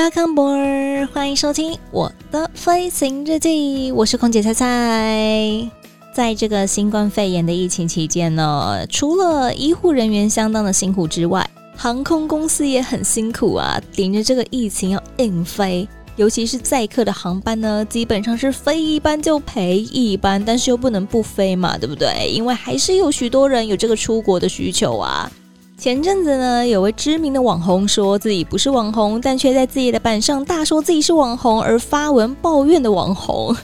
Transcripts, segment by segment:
Welcome Boy！欢迎收听我的飞行日记，我是空姐菜菜。在这个新冠肺炎的疫情期间呢，除了医护人员相当的辛苦之外，航空公司也很辛苦啊，顶着这个疫情要硬飞，尤其是载客的航班呢，基本上是飞一班就赔一班，但是又不能不飞嘛，对不对？因为还是有许多人有这个出国的需求啊。前阵子呢，有位知名的网红说自己不是网红，但却在自己的板上大说自己是网红而发文抱怨的网红，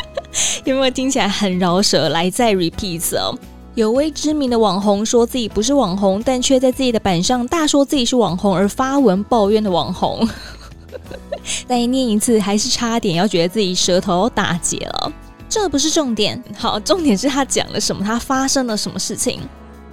有没有听起来很饶舌？来再 repeat 哦，有位知名的网红说自己不是网红，但却在自己的板上大说自己是网红而发文抱怨的网红，再念一次，还是差点要觉得自己舌头打结了。这不是重点，好，重点是他讲了什么，他发生了什么事情。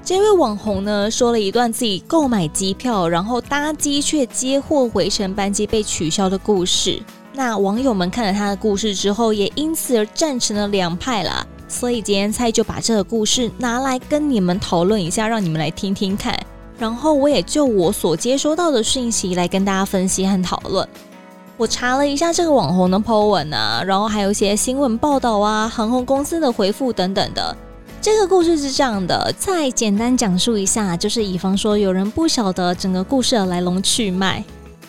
这位网红呢，说了一段自己购买机票，然后搭机却接货回程班机被取消的故事。那网友们看了他的故事之后，也因此而站成了两派啦。所以今天菜就把这个故事拿来跟你们讨论一下，让你们来听听看。然后我也就我所接收到的讯息来跟大家分析和讨论。我查了一下这个网红的 po 文啊，然后还有一些新闻报道啊，航空公司的回复等等的。这个故事是这样的，再简单讲述一下，就是以防说有人不晓得整个故事的来龙去脉。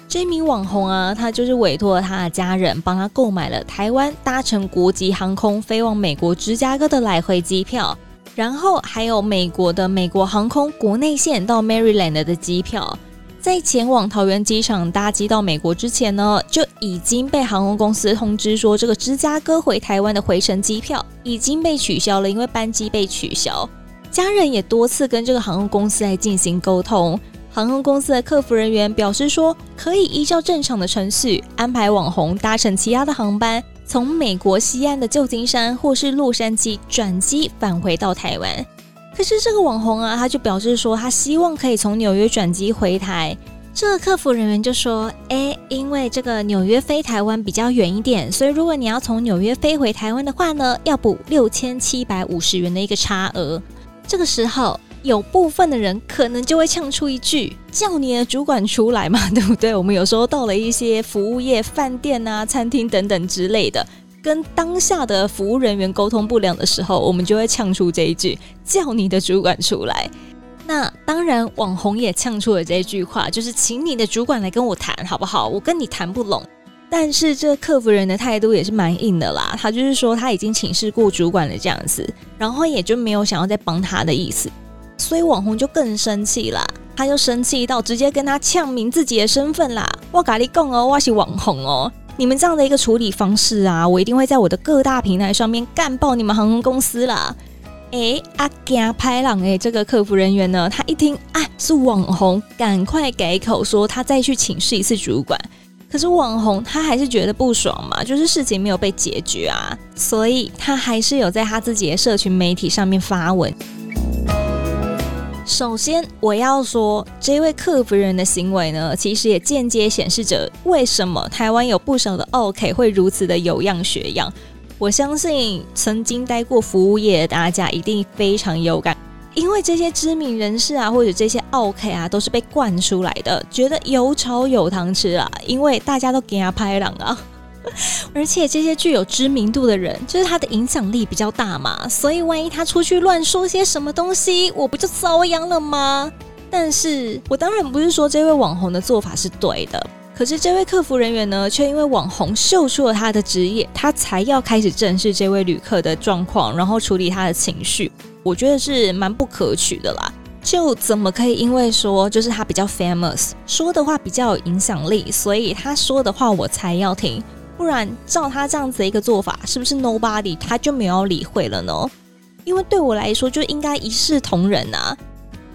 这名网红啊，他就是委托他的家人帮他购买了台湾搭乘国籍航空飞往美国芝加哥的来回机票，然后还有美国的美国航空国内线到 Maryland 的机票。在前往桃园机场搭机到美国之前呢，就已经被航空公司通知说，这个芝加哥回台湾的回程机票已经被取消了，因为班机被取消。家人也多次跟这个航空公司来进行沟通，航空公司的客服人员表示说，可以依照正常的程序安排网红搭乘其他的航班，从美国西岸的旧金山或是洛杉矶转机返回到台湾。可是这个网红啊，他就表示说，他希望可以从纽约转机回台。这个客服人员就说：“诶，因为这个纽约飞台湾比较远一点，所以如果你要从纽约飞回台湾的话呢，要补六千七百五十元的一个差额。”这个时候，有部分的人可能就会呛出一句：“叫你的主管出来嘛，对不对？”我们有时候到了一些服务业、饭店啊、餐厅等等之类的。跟当下的服务人员沟通不良的时候，我们就会呛出这一句：“叫你的主管出来。”那当然，网红也呛出了这句话，就是请你的主管来跟我谈，好不好？我跟你谈不拢。但是这客服人的态度也是蛮硬的啦，他就是说他已经请示过主管了这样子，然后也就没有想要再帮他的意思，所以网红就更生气啦，他就生气到直接跟他呛明自己的身份啦：“我跟你讲哦，我是网红哦。”你们这样的一个处理方式啊，我一定会在我的各大平台上面干爆你们航空公司啦！哎，阿加拍朗哎，这个客服人员呢，他一听啊是网红，赶快改口说他再去请示一次主管。可是网红他还是觉得不爽嘛，就是事情没有被解决啊，所以他还是有在他自己的社群媒体上面发文。首先，我要说，这位客服人的行为呢，其实也间接显示着为什么台湾有不少的奥 k 会如此的有样学样。我相信曾经待过服务业的大家一定非常有感，因为这些知名人士啊，或者这些奥 k 啊，都是被惯出来的，觉得有炒有糖吃啊，因为大家都给他拍档啊。而且这些具有知名度的人，就是他的影响力比较大嘛，所以万一他出去乱说些什么东西，我不就遭殃了吗？但是我当然不是说这位网红的做法是对的，可是这位客服人员呢，却因为网红秀出了他的职业，他才要开始正视这位旅客的状况，然后处理他的情绪，我觉得是蛮不可取的啦。就怎么可以因为说就是他比较 famous，说的话比较有影响力，所以他说的话我才要听？不然，照他这样子的一个做法，是不是 nobody 他就没有理会了呢？因为对我来说，就应该一视同仁啊。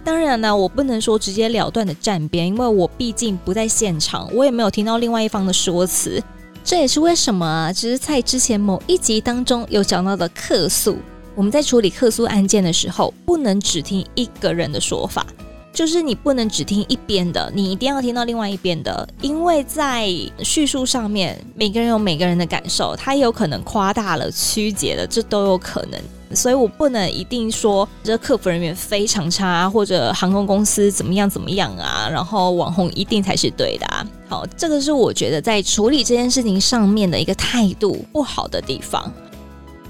当然呢，我不能说直截了断的站边，因为我毕竟不在现场，我也没有听到另外一方的说辞。这也是为什么啊，只是在之前某一集当中有讲到的客诉，我们在处理客诉案件的时候，不能只听一个人的说法。就是你不能只听一边的，你一定要听到另外一边的，因为在叙述上面，每个人有每个人的感受，他也有可能夸大了、曲解了，这都有可能。所以我不能一定说这客服人员非常差，或者航空公司怎么样怎么样啊，然后网红一定才是对的啊。好，这个是我觉得在处理这件事情上面的一个态度不好的地方。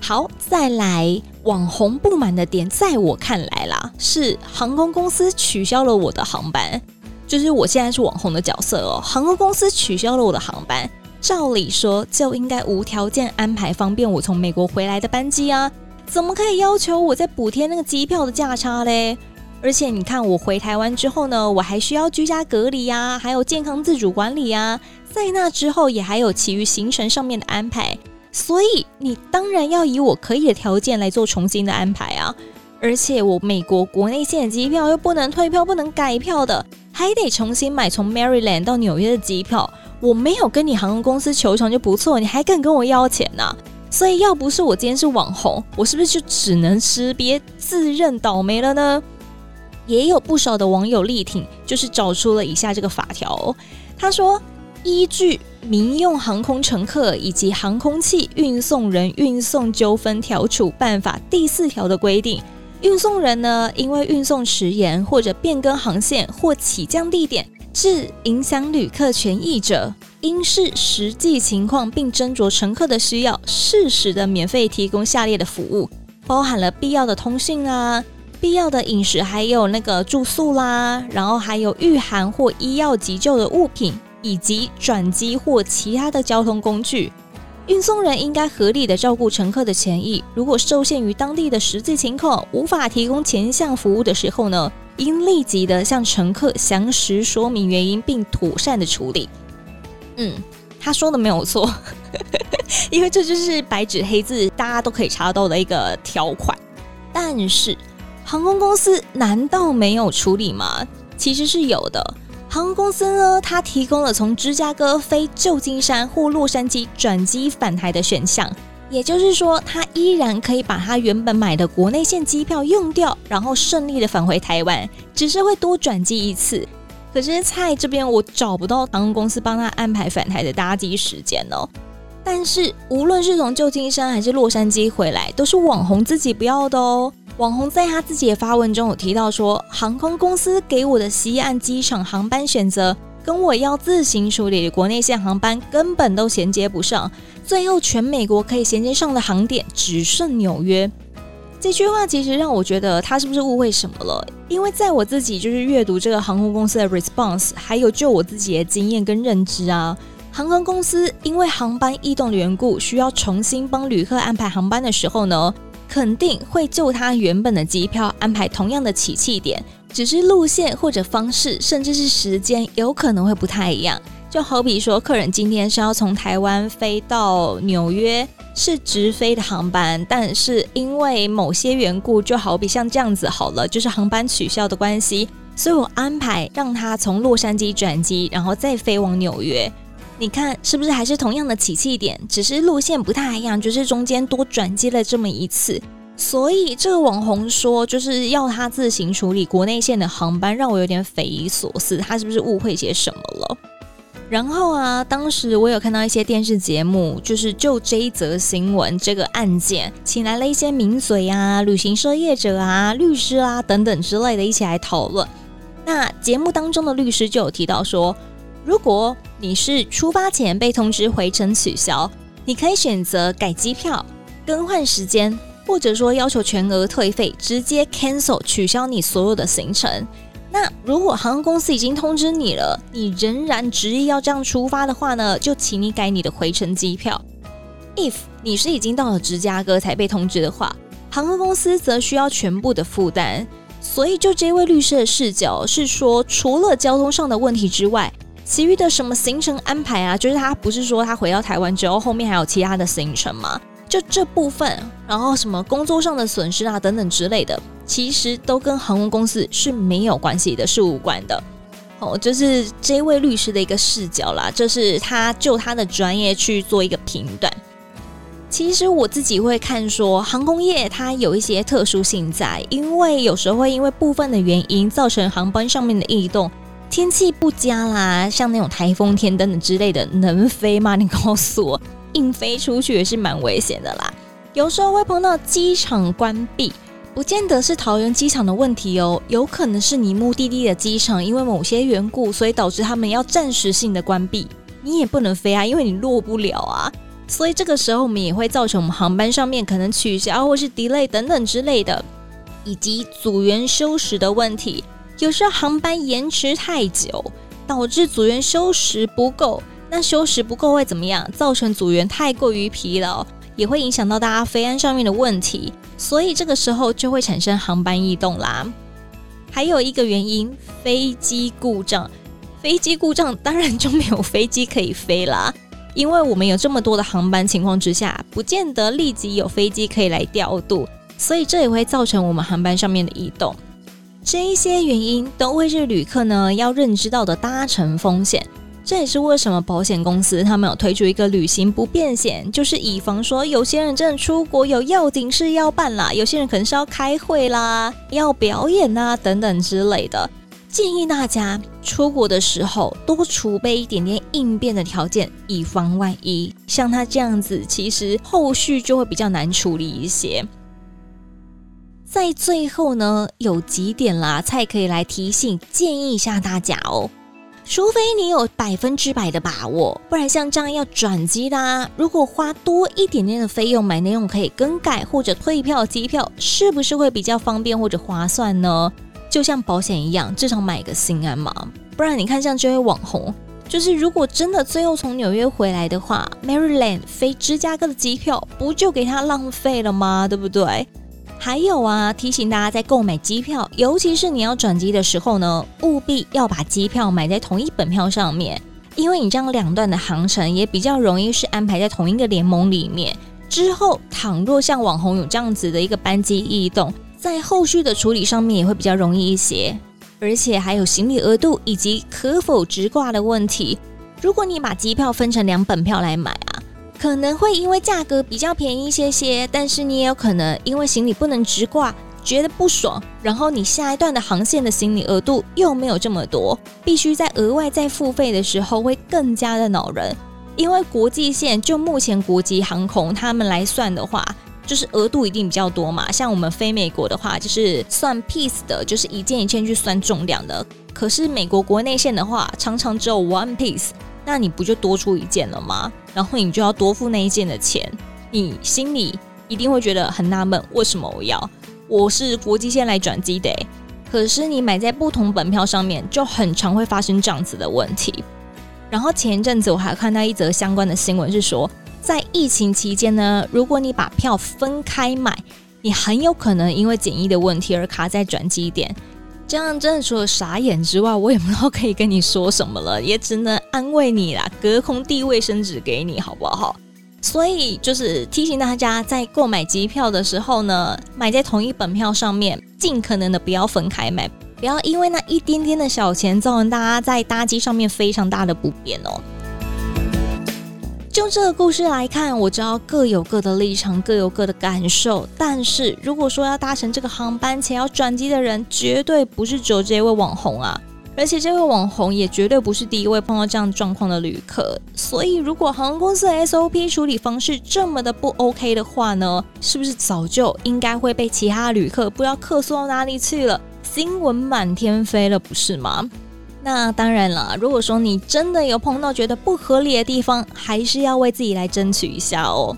好，再来网红不满的点，在我看来啦，是航空公司取消了我的航班，就是我现在是网红的角色哦。航空公司取消了我的航班，照理说就应该无条件安排方便我从美国回来的班机啊，怎么可以要求我再补贴那个机票的价差嘞？而且你看，我回台湾之后呢，我还需要居家隔离呀，还有健康自主管理呀，在那之后也还有其余行程上面的安排。所以你当然要以我可以的条件来做重新的安排啊！而且我美国国内线的机票又不能退票、不能改票的，还得重新买从 Maryland 到纽约的机票。我没有跟你航空公司求偿就不错，你还敢跟我要钱呢？所以要不是我今天是网红，我是不是就只能识别自认倒霉了呢？也有不少的网友力挺，就是找出了以下这个法条哦。他说，依据。民用航空乘客以及航空器运送人运送纠纷调处办法第四条的规定，运送人呢，因为运送迟延或者变更航线或起降地点，致影响旅客权益者，应视实际情况并斟酌乘客的需要，适时的免费提供下列的服务，包含了必要的通讯啊，必要的饮食，还有那个住宿啦，然后还有御寒或医药急救的物品。以及转机或其他的交通工具，运送人应该合理的照顾乘客的权益。如果受限于当地的实际情况，无法提供前项服务的时候呢，应立即的向乘客详实说明原因，并妥善的处理。嗯，他说的没有错，因为这就是白纸黑字，大家都可以查到的一个条款。但是航空公司难道没有处理吗？其实是有的。航空公司呢，它提供了从芝加哥飞旧金山或洛杉矶转机返台的选项，也就是说，它依然可以把它原本买的国内线机票用掉，然后顺利的返回台湾，只是会多转机一次。可是蔡这边我找不到航空公司帮他安排返台的搭机时间哦。但是无论是从旧金山还是洛杉矶回来，都是网红自己不要的哦。网红在他自己的发文中有提到说，航空公司给我的西岸机场航班选择，跟我要自行处理的国内线航班根本都衔接不上，最后全美国可以衔接上的航点只剩纽约。这句话其实让我觉得他是不是误会什么了？因为在我自己就是阅读这个航空公司的 response，还有就我自己的经验跟认知啊，航空公司因为航班异动的缘故，需要重新帮旅客安排航班的时候呢，肯定会就他原本的机票安排同样的起讫点，只是路线或者方式，甚至是时间有可能会不太一样。就好比说，客人今天是要从台湾飞到纽约，是直飞的航班，但是因为某些缘故，就好比像这样子好了，就是航班取消的关系，所以我安排让他从洛杉矶转机，然后再飞往纽约。你看是不是还是同样的起气点，只是路线不太一样，就是中间多转机了这么一次。所以这个网红说就是要他自行处理国内线的航班，让我有点匪夷所思。他是不是误会些什么了？然后啊，当时我有看到一些电视节目，就是就这一则新闻这个案件，请来了一些名嘴啊、旅行社业者啊、律师啊等等之类的一起来讨论。那节目当中的律师就有提到说，如果你是出发前被通知回程取消，你可以选择改机票、更换时间，或者说要求全额退费，直接 cancel 取消你所有的行程。那如果航空公司已经通知你了，你仍然执意要这样出发的话呢，就请你改你的回程机票。If 你是已经到了芝加哥才被通知的话，航空公司则需要全部的负担。所以就这位律师的视角是说，除了交通上的问题之外，其余的什么行程安排啊，就是他不是说他回到台湾之后，后面还有其他的行程吗？就这部分，然后什么工作上的损失啊等等之类的，其实都跟航空公司是没有关系的，是无关的。哦，就是这位律师的一个视角啦，这是他就他的专业去做一个评断。其实我自己会看说，航空业它有一些特殊性在，因为有时候会因为部分的原因造成航班上面的异动，天气不佳啦，像那种台风天等等之类的，能飞吗？你告诉我，硬飞出去也是蛮危险的啦。有时候会碰到机场关闭，不见得是桃园机场的问题哦，有可能是你目的地的机场因为某些缘故，所以导致他们要暂时性的关闭，你也不能飞啊，因为你落不了啊。所以这个时候，我们也会造成我们航班上面可能取消或是 delay 等等之类的，以及组员休息的问题。有时候航班延迟太久，导致组员休息不够。那休息不够会怎么样？造成组员太过于疲劳，也会影响到大家飞安上面的问题。所以这个时候就会产生航班异动啦。还有一个原因，飞机故障。飞机故障当然就没有飞机可以飞啦。因为我们有这么多的航班情况之下，不见得立即有飞机可以来调度，所以这也会造成我们航班上面的异动。这一些原因都会是旅客呢要认知到的搭乘风险。这也是为什么保险公司他们有推出一个旅行不便险，就是以防说有些人真的出国有要紧事要办啦，有些人可能是要开会啦、要表演啊等等之类的。建议大家出国的时候多储备一点点应变的条件，以防万一。像他这样子，其实后续就会比较难处理一些。在最后呢，有几点啦，才可以来提醒、建议一下大家哦。除非你有百分之百的把握，不然像这样要转机啦，如果花多一点点的费用买那种可以更改或者退票机票，是不是会比较方便或者划算呢？就像保险一样，至少买个心安嘛。不然你看，像这位网红，就是如果真的最后从纽约回来的话，Maryland 飞芝加哥的机票不就给他浪费了吗？对不对？还有啊，提醒大家在购买机票，尤其是你要转机的时候呢，务必要把机票买在同一本票上面，因为你这样两段的航程也比较容易是安排在同一个联盟里面。之后倘若像网红有这样子的一个班机异动，在后续的处理上面也会比较容易一些，而且还有行李额度以及可否直挂的问题。如果你把机票分成两本票来买啊，可能会因为价格比较便宜一些些，但是你也有可能因为行李不能直挂，觉得不爽，然后你下一段的航线的行李额度又没有这么多，必须在额外再付费的时候会更加的恼人。因为国际线就目前国际航空他们来算的话。就是额度一定比较多嘛，像我们飞美国的话，就是算 piece 的，就是一件一件去算重量的。可是美国国内线的话，常常只有 one piece，那你不就多出一件了吗？然后你就要多付那一件的钱，你心里一定会觉得很纳闷，为什么我要？我是国际线来转机的，可是你买在不同本票上面，就很常会发生这样子的问题。然后前一阵子我还看到一则相关的新闻，是说。在疫情期间呢，如果你把票分开买，你很有可能因为检疫的问题而卡在转机点。这样真的除了傻眼之外，我也不知道可以跟你说什么了，也只能安慰你啦，隔空递卫生纸给你，好不好？所以就是提醒大家，在购买机票的时候呢，买在同一本票上面，尽可能的不要分开买，不要因为那一点点的小钱，造成大家在搭机上面非常大的不便哦。就这个故事来看，我知道各有各的立场，各有各的感受。但是如果说要搭乘这个航班且要转机的人，绝对不是只有这位网红啊！而且这位网红也绝对不是第一位碰到这样状况的旅客。所以，如果航空公司 SOP 处理方式这么的不 OK 的话呢，是不是早就应该会被其他旅客不知道客诉到哪里去了，新闻满天飞了，不是吗？那当然了，如果说你真的有碰到觉得不合理的地方，还是要为自己来争取一下哦。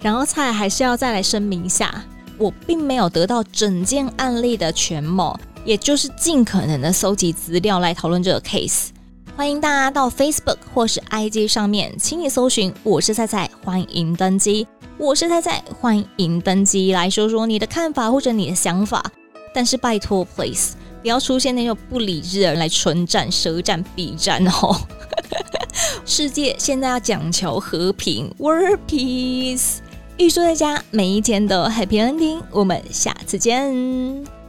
然后菜还是要再来声明一下，我并没有得到整件案例的全貌，也就是尽可能的搜集资料来讨论这个 case。欢迎大家到 Facebook 或是 IG 上面，请你搜寻“我是菜菜”，欢迎登机。我是菜菜，欢迎登机，来说说你的看法或者你的想法。但是拜托，please。不要出现那种不理智的人来唇战、舌战、笔战哦！世界现在要讲求和平，World Peace，预祝大家每一天都 Happy Ending，我们下次见。